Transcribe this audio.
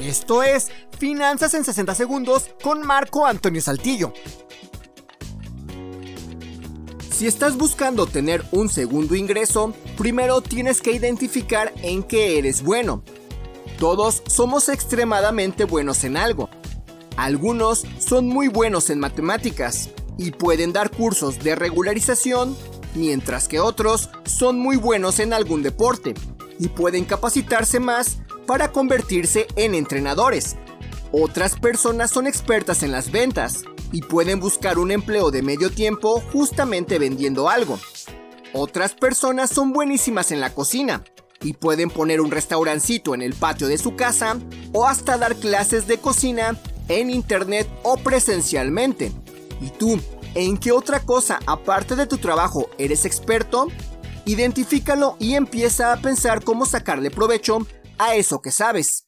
Esto es Finanzas en 60 Segundos con Marco Antonio Saltillo. Si estás buscando tener un segundo ingreso, primero tienes que identificar en qué eres bueno. Todos somos extremadamente buenos en algo. Algunos son muy buenos en matemáticas y pueden dar cursos de regularización, mientras que otros son muy buenos en algún deporte y pueden capacitarse más para convertirse en entrenadores. Otras personas son expertas en las ventas y pueden buscar un empleo de medio tiempo justamente vendiendo algo. Otras personas son buenísimas en la cocina y pueden poner un restaurancito en el patio de su casa o hasta dar clases de cocina en internet o presencialmente. ¿Y tú, en qué otra cosa aparte de tu trabajo eres experto? Identifícalo y empieza a pensar cómo sacarle provecho a eso que sabes.